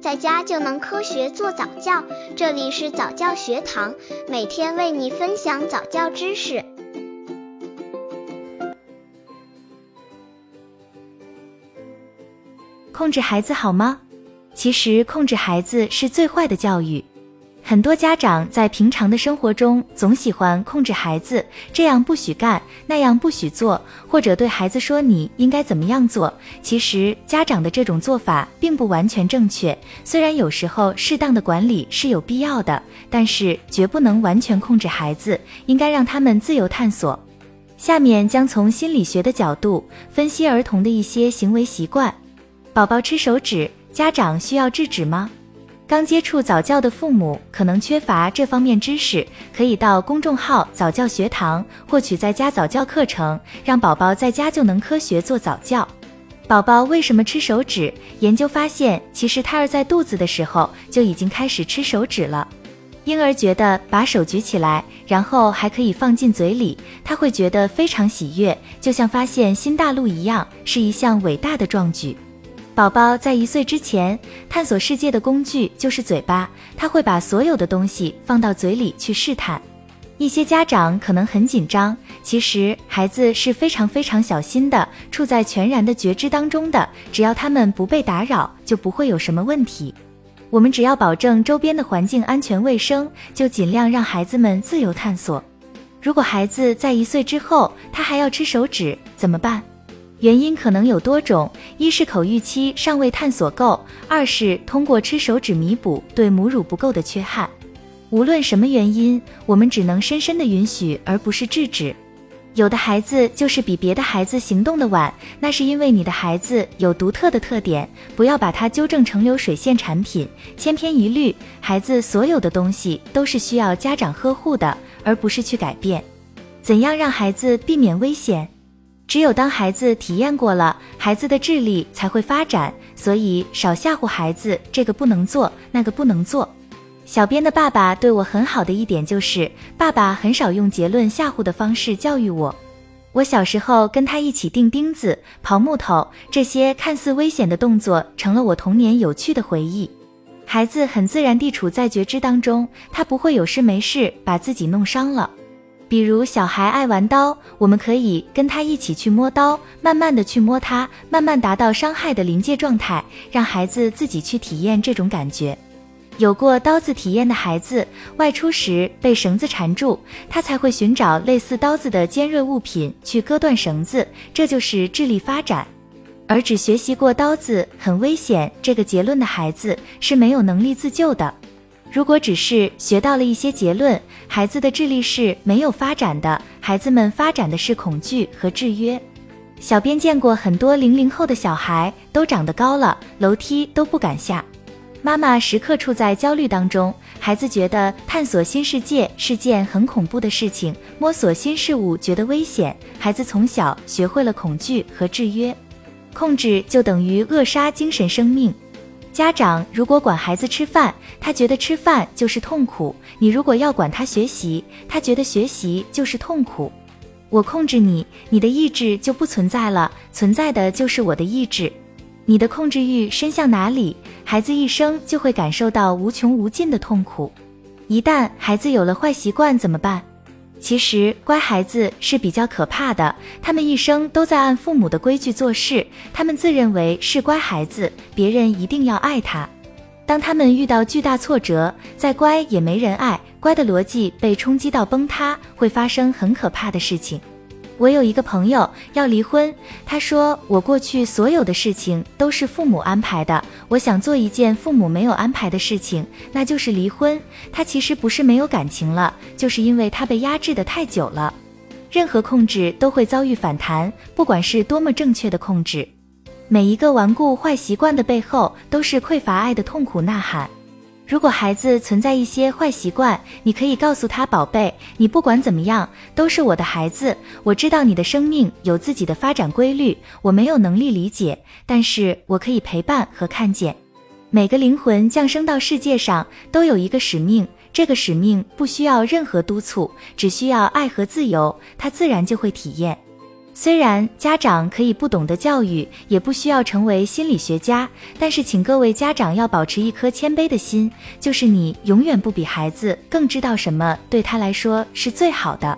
在家就能科学做早教。这里是早教学堂，每天为你分享早教知识。控制孩子好吗？其实控制孩子是最坏的教育。很多家长在平常的生活中总喜欢控制孩子，这样不许干，那样不许做，或者对孩子说你应该怎么样做。其实家长的这种做法并不完全正确，虽然有时候适当的管理是有必要的，但是绝不能完全控制孩子，应该让他们自由探索。下面将从心理学的角度分析儿童的一些行为习惯。宝宝吃手指，家长需要制止吗？刚接触早教的父母可能缺乏这方面知识，可以到公众号早教学堂获取在家早教课程，让宝宝在家就能科学做早教。宝宝为什么吃手指？研究发现，其实胎儿在肚子的时候就已经开始吃手指了。婴儿觉得把手举起来，然后还可以放进嘴里，他会觉得非常喜悦，就像发现新大陆一样，是一项伟大的壮举。宝宝在一岁之前，探索世界的工具就是嘴巴，他会把所有的东西放到嘴里去试探。一些家长可能很紧张，其实孩子是非常非常小心的，处在全然的觉知当中的，只要他们不被打扰，就不会有什么问题。我们只要保证周边的环境安全卫生，就尽量让孩子们自由探索。如果孩子在一岁之后，他还要吃手指，怎么办？原因可能有多种，一是口欲期尚未探索够，二是通过吃手指弥补对母乳不够的缺憾。无论什么原因，我们只能深深的允许，而不是制止。有的孩子就是比别的孩子行动的晚，那是因为你的孩子有独特的特点，不要把它纠正成流水线产品，千篇一律。孩子所有的东西都是需要家长呵护的，而不是去改变。怎样让孩子避免危险？只有当孩子体验过了，孩子的智力才会发展。所以少吓唬孩子，这个不能做，那个不能做。小编的爸爸对我很好的一点就是，爸爸很少用结论吓唬的方式教育我。我小时候跟他一起钉钉子、刨木头，这些看似危险的动作，成了我童年有趣的回忆。孩子很自然地处在觉知当中，他不会有事没事把自己弄伤了。比如小孩爱玩刀，我们可以跟他一起去摸刀，慢慢的去摸它，慢慢达到伤害的临界状态，让孩子自己去体验这种感觉。有过刀子体验的孩子，外出时被绳子缠住，他才会寻找类似刀子的尖锐物品去割断绳子，这就是智力发展。而只学习过刀子很危险这个结论的孩子，是没有能力自救的。如果只是学到了一些结论，孩子的智力是没有发展的。孩子们发展的是恐惧和制约。小编见过很多零零后的小孩都长得高了，楼梯都不敢下。妈妈时刻处在焦虑当中，孩子觉得探索新世界是件很恐怖的事情，摸索新事物觉得危险。孩子从小学会了恐惧和制约，控制就等于扼杀精神生命。家长如果管孩子吃饭，他觉得吃饭就是痛苦；你如果要管他学习，他觉得学习就是痛苦。我控制你，你的意志就不存在了，存在的就是我的意志。你的控制欲伸向哪里，孩子一生就会感受到无穷无尽的痛苦。一旦孩子有了坏习惯，怎么办？其实乖孩子是比较可怕的，他们一生都在按父母的规矩做事，他们自认为是乖孩子，别人一定要爱他。当他们遇到巨大挫折，再乖也没人爱，乖的逻辑被冲击到崩塌，会发生很可怕的事情。我有一个朋友要离婚，他说我过去所有的事情都是父母安排的，我想做一件父母没有安排的事情，那就是离婚。他其实不是没有感情了，就是因为他被压制的太久了。任何控制都会遭遇反弹，不管是多么正确的控制，每一个顽固坏习惯的背后都是匮乏爱的痛苦呐喊。如果孩子存在一些坏习惯，你可以告诉他：“宝贝，你不管怎么样都是我的孩子。我知道你的生命有自己的发展规律，我没有能力理解，但是我可以陪伴和看见。每个灵魂降生到世界上都有一个使命，这个使命不需要任何督促，只需要爱和自由，他自然就会体验。”虽然家长可以不懂得教育，也不需要成为心理学家，但是请各位家长要保持一颗谦卑的心，就是你永远不比孩子更知道什么对他来说是最好的。